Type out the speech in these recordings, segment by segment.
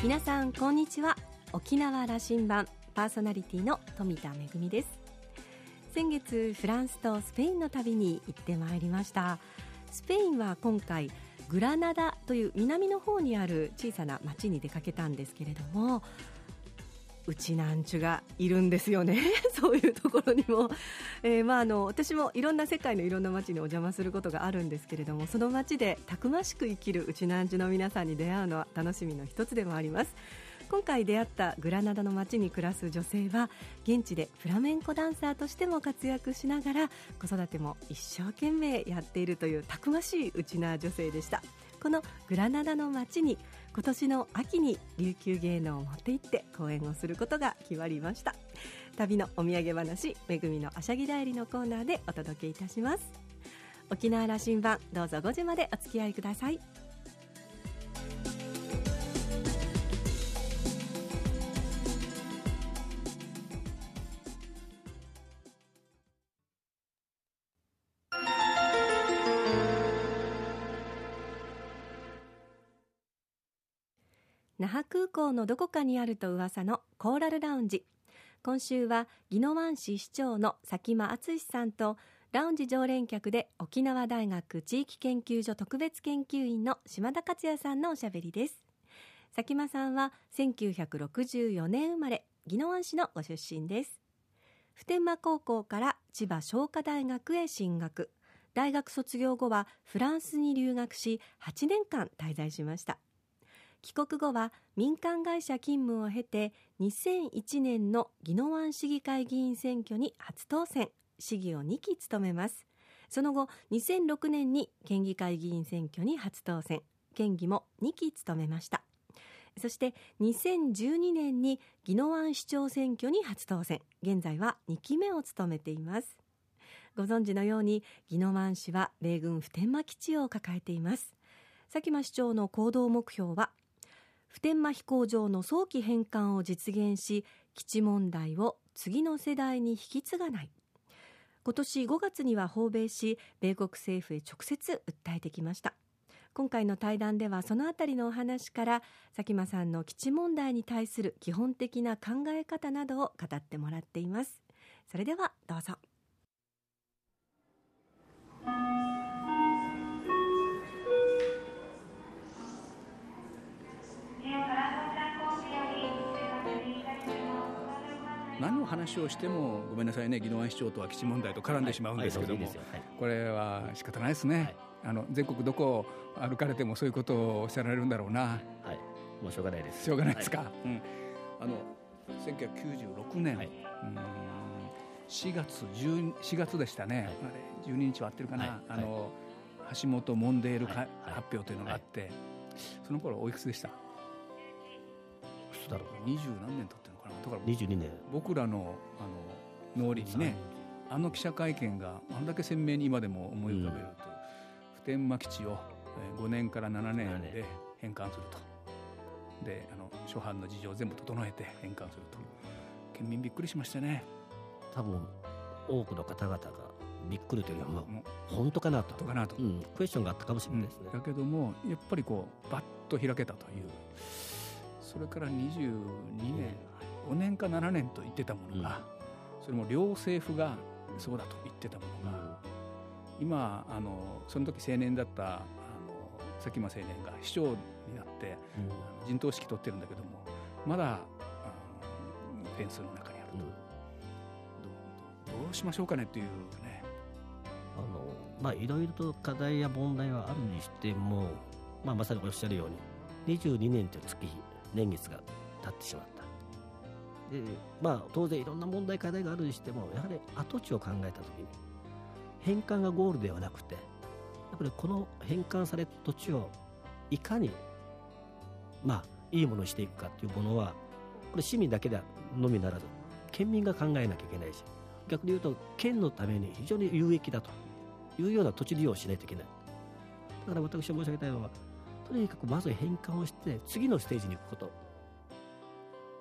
皆さんこんにちは。沖縄羅針盤パーソナリティの富田恵です。先月フランスとスペインの旅に行ってまいりました。スペインは今回グラナダという南の方にある小さな町に出かけたんですけれどもうちなんちゅがいるんですよね。そういうところにも、えー、まあ、あの私もいろんな世界のいろんな街にお邪魔することがあるんですけれどもその街でたくましく生きるうちなんちゅの皆さんに出会うのは楽しみの一つでもあります。今回出会ったグラナダの街に暮らす女性は現地でフラメンコダンサーとしても活躍しながら子育ても一生懸命やっているというたくましいうちな女性でした。このグラナダの街に今年の秋に琉球芸能を持って行って講演をすることが決まりました。旅のお土産話めぐみのあしゃぎだよりのコーナーでお届けいたします。沖縄羅針盤どうぞ5時までお付き合いください。那覇空港のどこかにあると噂のコーラルラウンジ。今週は宜野湾市市長の佐喜真敦さんとラウンジ常連客で沖縄大学地域研究所特別研究員の島田克也さんのおしゃべりです。佐喜真さんは1964年生まれ宜野湾市のご出身です。普天間高校から千葉商科大学へ進学。大学卒業後はフランスに留学し8年間滞在しました。帰国後は民間会社勤務を経て2001年の宜野湾市議会議員選挙に初当選。市議を2期務めます。その後2006年に県議会議員選挙に初当選。県議も2期務めました。そして2012年に宜野湾市長選挙に初当選。現在は2期目を務めています。ご存知のように宜野湾市は米軍普天間基地を抱えています。佐喜真市長の行動目標は普天間飛行場の早期返還を実現し基地問題を次の世代に引き継がない。今年5月には訪米し米国政府へ直接訴えてきました。今回の対談ではそのあたりのお話から佐喜真さんの基地問題に対する基本的な考え方などを語ってもらっています。それではどうぞ。何の話をしてもごめんなさいね。宜野湾市長とは基地問題と絡んでしまうんですけども、これは仕方ないですね、あの全国どこ歩かれてもそういうことをおっしゃられるんだろうな。はい。もうしょうがないです。しょうがないですか、うん、あの1996年、はい、うん。4月4月でしたね、はい、あれ12日は合ってるかな、あの橋本モンデールか、発表というのがあって、その頃おいくつでした？だろう？二十何年経だから22年。僕らのあの脳裏にねあの記者会見があんだけ鮮明に今でも思い浮かべると、うん、普天間基地を5年から7年で返還すると。であの初版の事情を全部整えて返還すると。県民びっくりしましたね。多分多くの方々がびっくりというよりも本当かなと。かなと、うん、クエスチョンがあったかもしれないですね、うん、だけどもやっぱりこうバッと開けたという。それから22年5年か7年と言ってたものが、それも両政府がそうだと言ってたものが、今あのその時青年だったあの佐喜真青年が市長になって、陣頭指揮取ってるんだけどもまだフェンスの中にあると、どどうしましょうかねっていうね。あのまあ、いろいろと課題や問題はあるにしても、まあ、まさにおっしゃるように22年という月日年月が経ってしまったでまあ当然いろんな問題課題があるにしてもやはり跡地を考えた時に返還がゴールではなくてやっぱりこの返還された土地をいかにまあいいものにしていくかというものはこれ市民だけでのみならず県民が考えなきゃいけないし逆に言うと県のために非常に有益だというような土地利用をしないといけない。だから私が申し上げたいのはとにかくまず変換をして次のステージに行くこと。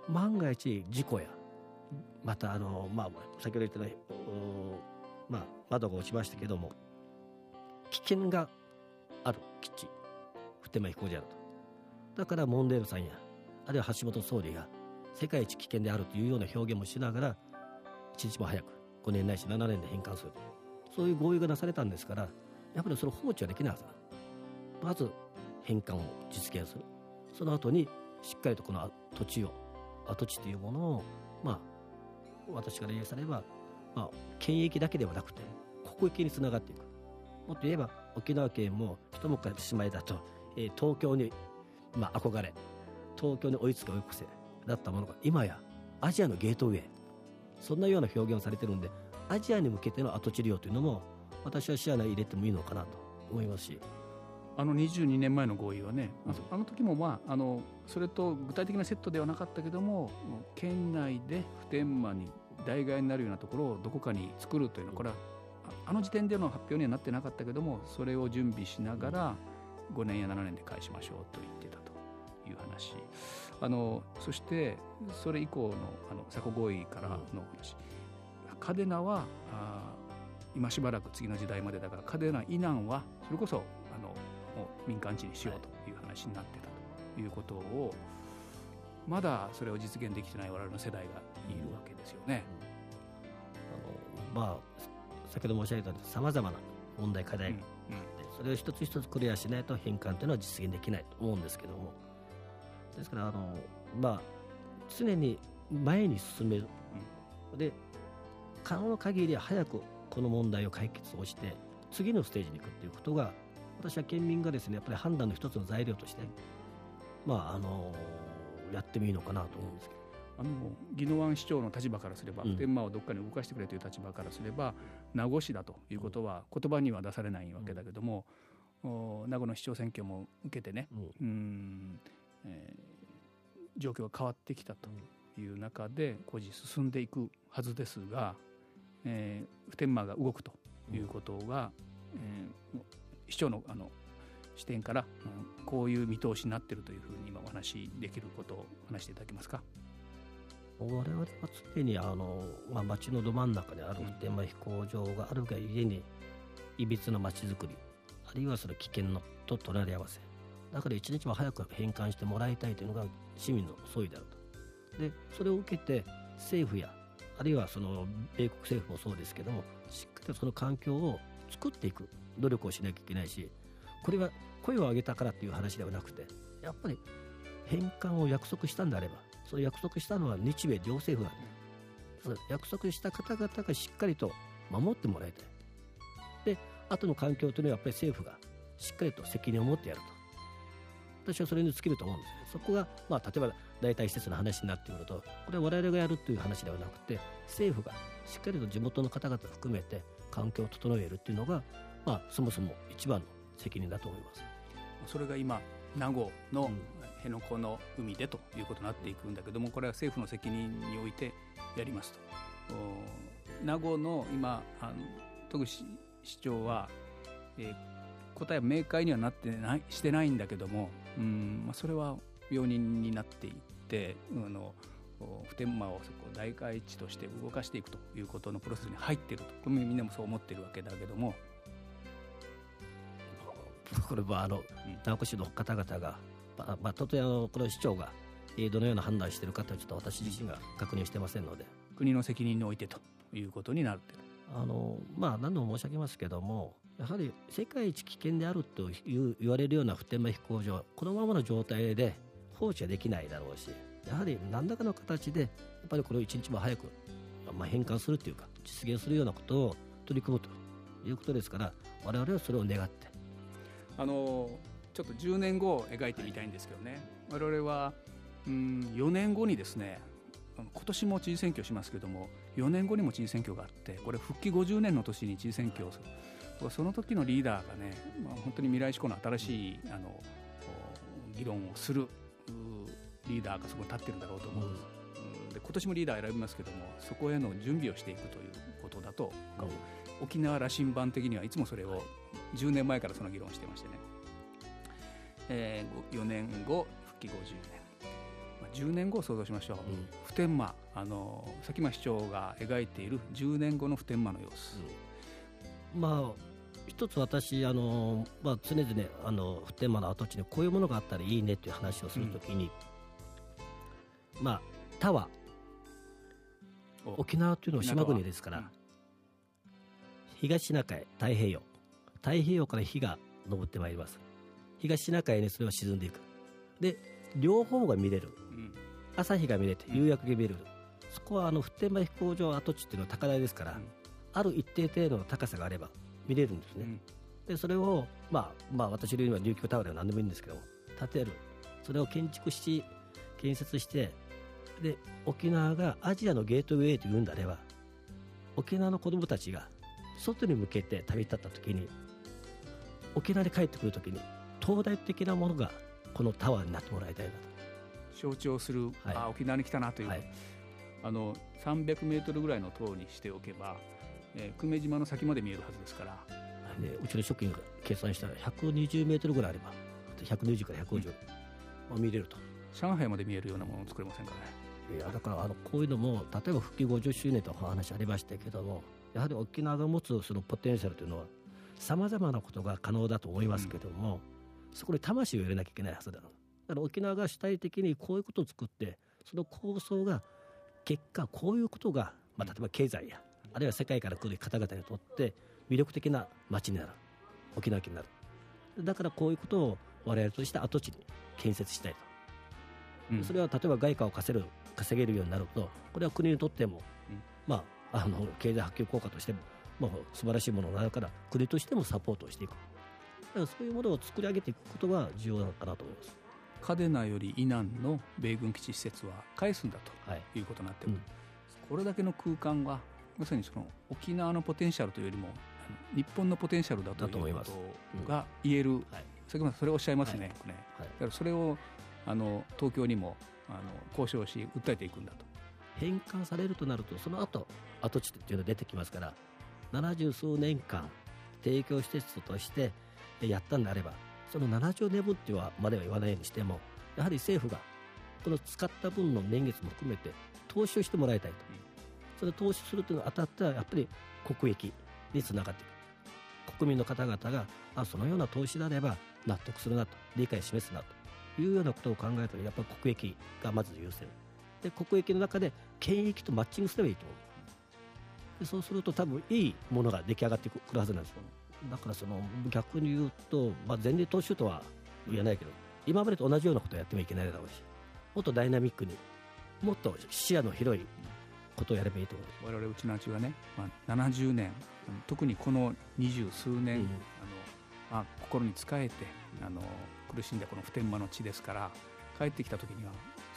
万が一事故やまたあの、まあ、先ほど言ったね、まあ、窓が落ちましたけども危険がある基地普天間飛行場だと。だからモンデールさんやあるいは橋本総理が世界一危険であるというような表現もしながら一日も早く5年ないし7年で返還するそういう合意がなされたんですからやっぱりそれ放置はできないはずだ。まず返還を実現する。その後にしっかりとこの土地を跡地というものをまあ私から言いされば、まあ、県域だけではなくて国域につながっていく。もっと言えば沖縄県も一昔前だと、えー、東京に、まあ、憧れ東京に追いつけ追い越せだったものが今やアジアのゲートウェイ。そんなような表現をされてるんでアジアに向けての跡地利用というのも私は視野に入れてもいいのかなと思いますしあの22年前の合意はね、あの時もまああのそれと具体的なセットではなかったけども県内で普天間に代替になるようなところをどこかに作るというのはこれはあの時点での発表にはなってなかったけどもそれを準備しながら5年や7年で返しましょうと言ってたと。いう話。あのそしてそれ以降のあの佐古合意からの話、嘉手納はあ今しばらく次の時代までだから嘉手納以南はそれこそあの民間地にしようという話になってたということをまだそれを実現できてない我々の世代がいるわけですよね。あのまあ先ほど申し上げたようにさまざまな問題課題があって、それを一つ一つクリアしないと返還というのは実現できないと思うんですけども。ですからあのまあ常に前に進める、で可能な限り早くこの問題を解決をして次のステージに行くということが私は県民がですねやっぱり判断の一つの材料としてまああのやってもいいのかなと思うんですけど。あの宜野湾市長の立場からすれば、普天間をどっかに動かしてくれという立場からすれば名護市だということは言葉には出されないわけだけども、名護の市長選挙も受けてね、うん、えー、状況が変わってきたという中で工事進んでいくはずですが、えー、普天間が動くということが、えー、市長のあの視点から、うん、こういう見通しになっているというふうに今お話しできることを話していただけますか？我々は常にあの、まあ、町のど真ん中にある普天間飛行場があるがゆえにいびつな町づくりあるいはその危険のと隣り合わせだから一日も早く返還してもらいたいというのが市民の総意であると。でそれを受けて政府やあるいはその米国政府もそうですけどもしっかりとその環境を作っていく努力をしなきゃいけないしこれは声を上げたからっていう話ではなくてやっぱり返還を約束したんであればその約束したのは日米両政府なんでその約束した方々がしっかりと守ってもらいたいで後の環境というのはやっぱり政府がしっかりと責任を持ってやると。私はそれに尽きると思うんですそこが、まあ、例えば代替施設の話になってくるとこれは我々がやるという話ではなくて政府がしっかりと地元の方々含めて環境を整えるっていうのが、まあ、そもそも一番の責任だと思います。それが今名護の辺野古の海でということになっていくんだけどもこれは政府の責任においてやりますと。名護の今あの戸口市長は、えー、答えは明快にはなってないしてないんだけどもうん、まあ、それは病人になっていってあの普天間をそこ代替地として動かしていくということのプロセスに入っていると。これみんなもそう思ってるわけだけどもこれはあの名護市の方々がまあ、まあ、とてあのこの市長がどのような判断しているかというちょっと私自身が確認してませんので。国の責任においてということになるあのまあ何度も申し上げますけどもやはり世界一危険であるという言われるような普天間飛行場このままの状態で放置はできないだろうしやはり何らかの形でやっぱりこれを一日も早く、まあ、返還するというか実現するようなことを取り組むということですから我々はそれを願ってあのちょっと10年後を描いてみたいんですけどね。我々はうん4年後にですね今年も知事選挙しますけども4年後にも知事選挙があってこれ復帰50年の年に知事選挙をするその時のリーダーがね、まあ、本当に未来志向の新しいあの議論をするリーダーがそこに立ってるんだろうと思うんです、うん、で今年もリーダー選びますけどもそこへの準備をしていくということだと、うん、沖縄羅針盤的にはいつもそれを10年前からその議論をしてましてね。えー、4年後復帰50年、まあ、10年後を想像しましょう、うん、普天間あの佐喜真市長が描いている10年後の普天間の様子、うん、まあ一つ私あの、まあ、常々あの普天間の跡地にこういうものがあったらいいねという話をするときに、まあタワー。お。沖縄というのは島国ですから、うん。東シナ海太平洋太平洋から火が昇ってまいります。東シナ海にそれは沈んでいく。で両方が見れる。うん。朝日が見れてうん。夕焼けが見れる、そこはあの普天間飛行場跡地っていうのは高台ですから、うん。ある一定程度の高さがあれば見れるんですね、うん。でそれを、まあ、まあ私の言うには琉球タワーでは何でもいいんですけど建てる。それを建築し建設してで沖縄がアジアのゲートウェイというんであれば沖縄の子どもたちが外に向けて旅立った時に沖縄に帰ってくる時に東大的なものがこのタワーになってもらいたいなと。象徴する、はい。あ沖縄に来たなという、はい。あの300メートルぐらいの塔にしておけば、えー久米島の先まで見えるはずですから、でうちの職員が計算したら120メートルぐらいあれば120から150、まあ、見れると。上海まで見えるようなものを作れませんかね。いやだからあのこういうのも例えば復帰50周年とお話ありましたけどもやはり沖縄が持つそのポテンシャルというのはさまざまなことが可能だと思いますけども、そこに魂を入れなきゃいけないはずだだから沖縄が主体的にこういうことを作ってその構想が結果こういうことが、まあ、例えば経済やあるいは世界から来る方々にとって魅力的な街になる。沖縄県になる。だからこういうことを我々として跡地に建設したいと。うん。それは例えば外貨を稼げる稼げるようになるとこれは国にとっても、うん。まあ、あの経済波及効果としても、まあ、素晴らしいものになるから国としてもサポートをしていく。だからそういうものを作り上げていくことが重要なのかなと思います。嘉手納より以南の米軍基地施設は返すんだはい。ということになってる、うんこれだけの空間はまさにその沖縄のポテンシャルというよりも日本のポテンシャルだというこだと思います。とが言える、はい。先ほどそれをおっしゃいますね,、はい。ねはい。だからそれをあの東京にもあの交渉し訴えていくんだと。返還されるとなるとその後跡地っていうのが出てきますから70数年間提供施設としてやったんであればその70年分っていうのはまでは言わないにしてもやはり政府がこの使った分の年月も含めて投資をしてもらいたいと、それを投資するというのは当たってはやっぱり国益につながっていく。国民の方々があそのような投資であれば納得するなと。理解を示すなと。いうようなことを考えるとやっぱり国益がまず優先。で国益の中で権益とマッチングすればいいと思うでそうすると多分いいものが出来上がってくるはずなんですよ。だからその逆に言うと、まあ、前例踏襲とは言えないけど今までと同じようなことをやってもいけないだろうしもっとダイナミックにもっと視野の広いことをやればいいと思います。我々うちの町がね、まあ、70年うん特にこの二十数年、うん。あのまあ、心に仕えてあの苦しんだこの普天間の地ですから帰ってきた時には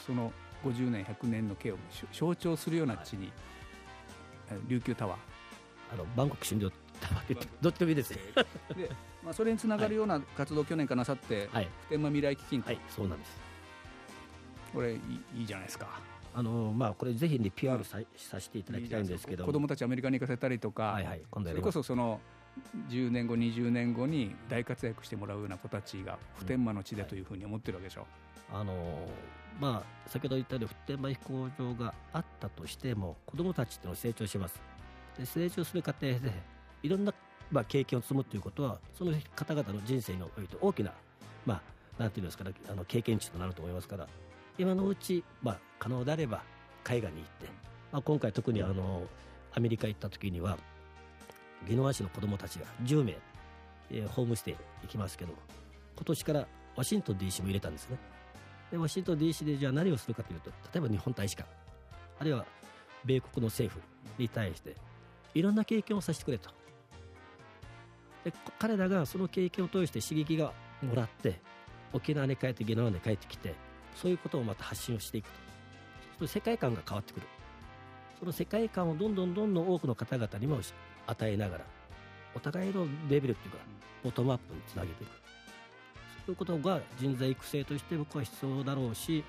その50年100年の景をし象徴するような地に、え琉球タワあのバンコク診療タワーってどっちでもいいです。ねーで、まあ、それにつながるような活動を去年からなさって、はい。普天間未来基金と、はいそうなんです。これいいいいじゃないですか。あのまあこれぜひね PR ささせていただきたいんですけど子供たちアメリカに行かせたりとか、はいはい今度それこそその10年後20年後に大活躍してもらうような子たちが普天間の地でというふうに思ってるわけでしょ、あのまあ先ほど言ったように普天間飛行場があったとしても子どもたちっていうのは成長します。で成長する過程でいろんな、まあ、経験を積むということはその方々の人生において大きなまあなんていうんですかねあの経験値となると思いますから今のうち、まあ、可能であれば海外に行って、まあ、今回特にあのアメリカ行った時には宜野湾市の子どもたちが10名、えーホームステイ行きますけど今年からワシントン DC も入れたんですね。でワシントン DC でじゃあ何をするかというと例えば日本大使館あるいは米国の政府に対していろんな経験をさせてくれと。で彼らがその経験を通して刺激がもらって沖縄に帰って宜野湾に帰ってきてそういうことをまた発信をしていくと。その世界観が変わってくる。その世界観をどんどんどんどん多くの方々にも与えながらお互いのレベルっていうかボトムアップにつなげていく。そういうことが人材育成として僕は必要だろうし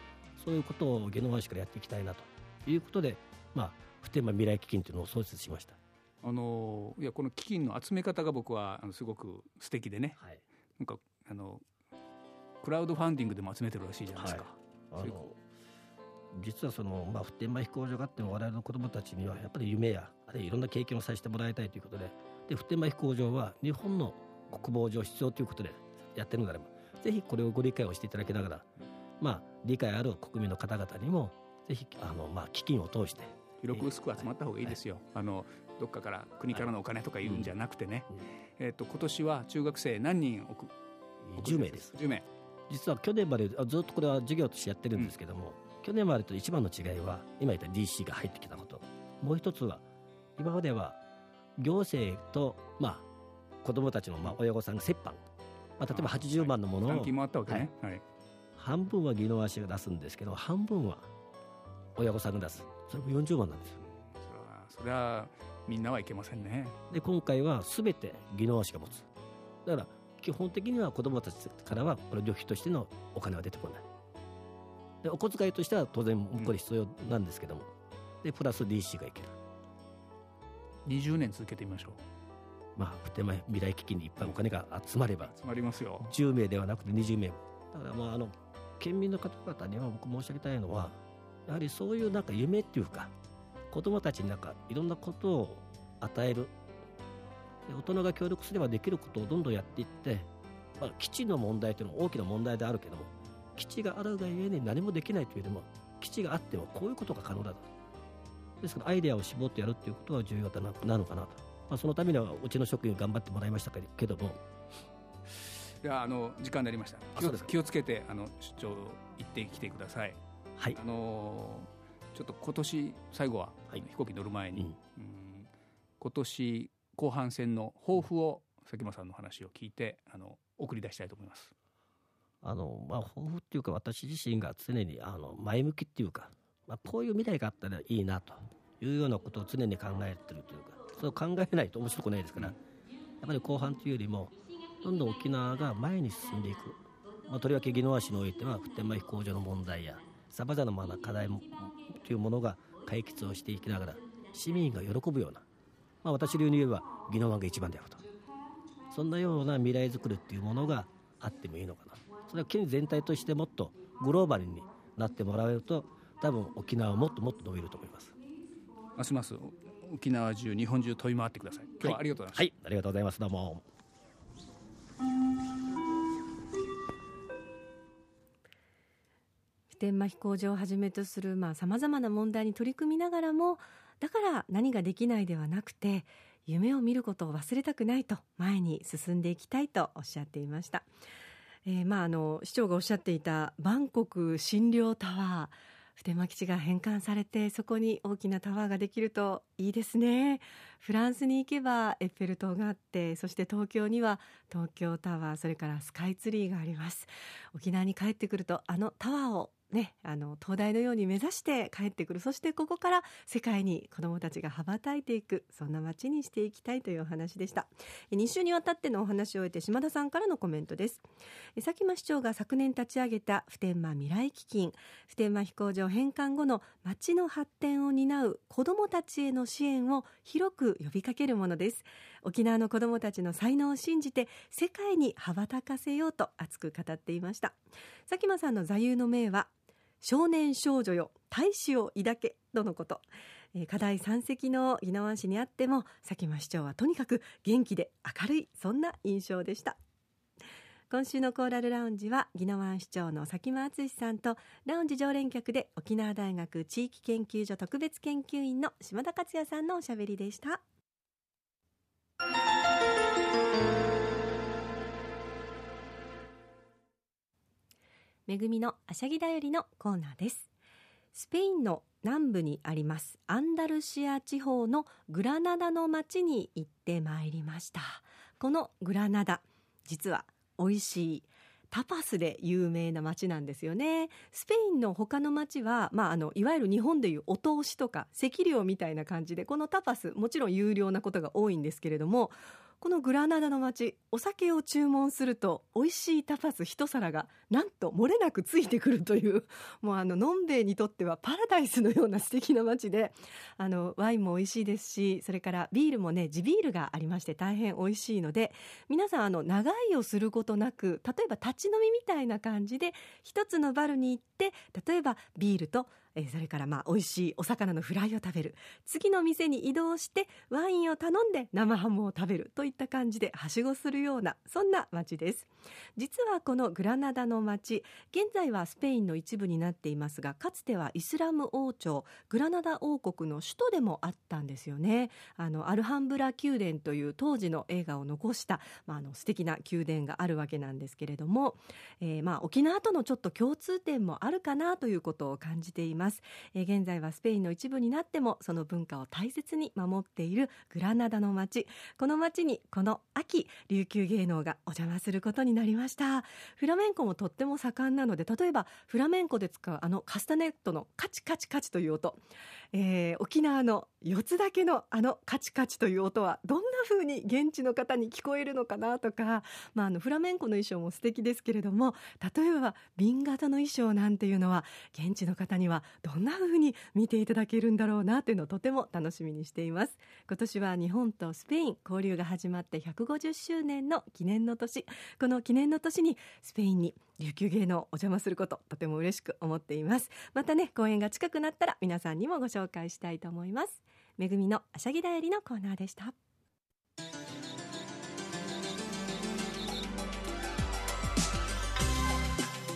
そういうことを宜野湾市からやっていきたいなということで、まあ、普天間未来基金というのを創設しました。あのいやこの基金の集め方が僕はあのすごく素敵でね。はい。なんかあのクラウドファンディングでも集めてるらしいじゃないですか、あそうい実はその、まあ、普天間飛行場があっても我々の子どもたちにはやっぱり夢やあるいはいろんな経験をさせてもらいたいということで。で普天間飛行場は日本の国防上必要ということでやってるのであればぜひこれをご理解をしていただきながら、まあ、理解ある国民の方々にもぜぜひあの、まあ、基金を通して広く薄く集まった方がいいですよ、あのどっかから国からのお金とか言うんじゃなくてね、えっと今年は中学生何人送10名です。10名。実は去年まであずっとこれは授業としてやってるんですけども、去年までと一番の違いは今言った DC が入ってきたこと。もう一つは今までは行政と、まあ、子どもたちの、まあ、親御さんが折半、まあ、例えば80万のものを。ね、はい。半分は技能足が出すんですけど半分は親御さんが出す。それも40万なんですよ。それはそれはみんなはいけませんね。で今回は全て技能足が持つ。だから基本的には子どもたちからはこれ旅費としてのお金は出てこない。でお小遣いとしては当然これ必要なんですけども、でプラス DC がいける。20年続けてみましょうまあ普天間未来基金にいっぱいお金が集まれば。集まりますよ。10名ではなくて20名。だからまああの県民の方々には僕申し上げたいのはやはりそういうなんか夢っていうか子どもたちになんかいろんなことを与える。で大人が協力すればできることをどんどんやっていって、まあ、基地の問題というのは大きな問題であるけども基地があるがゆえに何もできないというよりも基地があってもこういうことが可能だと。ですからアイデアを絞ってやるということが重要だななのかなと、まあ、そのためにはうちの職員頑張ってもらいましたけども。いやあの時間になりました。気をあそうですか。気をつけてあの出張行ってきてください。はい。あのちょっと今年最後は、はい。飛行機に乗る前に、うん。うん今年後半戦の抱負を佐喜眞さんの話を聞いてあの送り出したいと思います。あのまあ、抱負っていうか私自身が常にあの前向きっていうか、まあ、こういう未来があったらいいなというようなことを常に考えてるというかそれを考えないと面白くないですから、やっぱり後半というよりもどんどん沖縄が前に進んでいく、まあ、とりわけ宜野湾市においては普天間飛行場の問題やさまざまな課題というものが解決をしていきながら市民が喜ぶような、まあ、私流に言えば宜野湾が一番だよと。そんなような未来づくりっていうものがあってもいいのかな。それは県全体としてもっとグローバルになってもらえると多分沖縄はもっともっと伸びると思います。ますます沖縄中日本中飛び回ってください。今日はありがとうございました、はい。ありがとうございます。どうも。普天間飛行場をはじめとするさまざ、まな問題に取り組みながらもだから何ができないではなくて夢を見ることを忘れたくないと前に進んでいきたいとおっしゃっていました、えーまあ、あの市長がおっしゃっていたバンコク診療タワー普天間基地が返還されてそこに大きなタワーができるといいですね。フランスに行けばエッフェル塔があってそして東京には東京タワーそれからスカイツリーがあります。沖縄に帰ってくるとあのタワーをね、あの東大のように目指して帰ってくる。そしてここから世界に子どもたちが羽ばたいていく。そんな街にしていきたいというお話でした。2週にわたってのお話を終えて島田さんからのコメントです。佐喜真市長が昨年立ち上げた普天間未来基金。普天間飛行場返還後の街の発展を担う子どもたちへの支援を広く呼びかけるものです。沖縄の子どもたちの才能を信じて世界に羽ばたかせようと熱く語っていました。佐喜真さんの座右の銘は少年少女よ大志を抱けとのこと、え課題山積の宜野湾市にあっても佐喜真市長はとにかく元気で明るいそんな印象でした。今週のコーラルラウンジは宜野湾市長の佐喜真敦さんとラウンジ常連客で沖縄大学地域研究所特別研究員の島田克也さんのおしゃべりでした。めぐみのあしゃぎだよりのコーナーです。スペインの南部にありますアンダルシア地方のグラナダの町に行ってまいりました。このグラナダ実は美味しいタパスで有名な町なんですよね。スペインの他の町は、まあ、あのいわゆる日本でいうお通しとか席料みたいな感じでこのタパスもちろん有料なことが多いんですけれどもこのグラナダの町お酒を注文すると美味しいタパス一皿がなんと漏れなくついてくるというもうあののんべえにとってはパラダイスのような素敵な街で あのワインも美味しいですしそれからビールもね地ビールがありまして大変美味しいので皆さんあの長居をすることなく例えば立ち飲みみたいな感じで一つのバルに行って例えばビールとえーそれからまあ美味しいお魚のフライを食べる。次の店に移動してワインを頼んで生ハムを食べる。といった感じではしごするようなそんな街です。実はこのグラナダの街現在はスペインの一部になっていますがかつてはイスラム王朝グラナダ王国の首都でもあったんですよね。あのアルハンブラ宮殿という当時の映画を残した、まあ、あの素敵な宮殿があるわけなんですけれども、えーまあ沖縄とのちょっと共通点もあるかなということを感じています、え現在はスペインの一部になってもその文化を大切に守っているグラナダの街。この街にこの秋琉球芸能がお邪魔することになりました。フラメンコもとっても盛んなので例えばフラメンコで使うあのカスタネットのカチカチカチという音、えー沖縄の四つだけのあのカチカチという音はどんな風に現地の方に聞こえるのかなとか、まあ、あのフラメンコの衣装も素敵ですけれども例えば瓶型の衣装なんていうのは現地の方にはどんな風に見ていただけるんだろうなというのをとても楽しみにしています。今年は日本とスペイン交流が始まって150周年の記念の年。この記念の年にスペインに琉球芸能お邪魔することとても嬉しく思っています。またね公演が近くなったら皆さんにもご紹介したいと思います。めぐみのあしゃぎだよりのコーナーでした。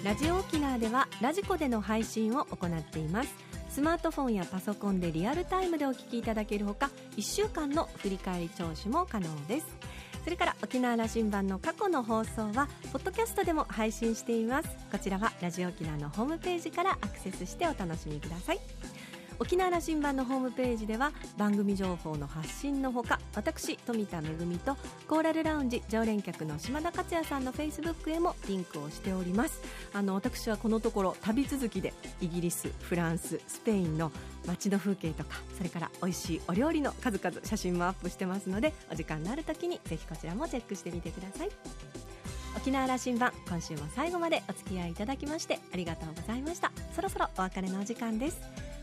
ラジオ沖縄ではラジコでの配信を行っています。スマートフォンやパソコンでリアルタイムでお聞きいただけるほか1週間の振り返り聴取も可能です。それから沖縄羅針盤の過去の放送はポッドキャストでも配信しています。こちらはラジオ沖縄のホームページからアクセスしてお楽しみください。沖縄羅針盤のホームページでは番組情報の発信のほか私富田恵とコーラルラウンジ常連客の島田克也さんのフェイスブックへもリンクをしております。あの私はこのところ旅続きでイギリスフランススペインの街の風景とかそれから美味しいお料理の数々写真もアップしてますのでお時間のある時にぜひこちらもチェックしてみてください。沖縄羅針盤今週も最後までお付き合いいただきましてありがとうございました。そろそろお別れのお時間です。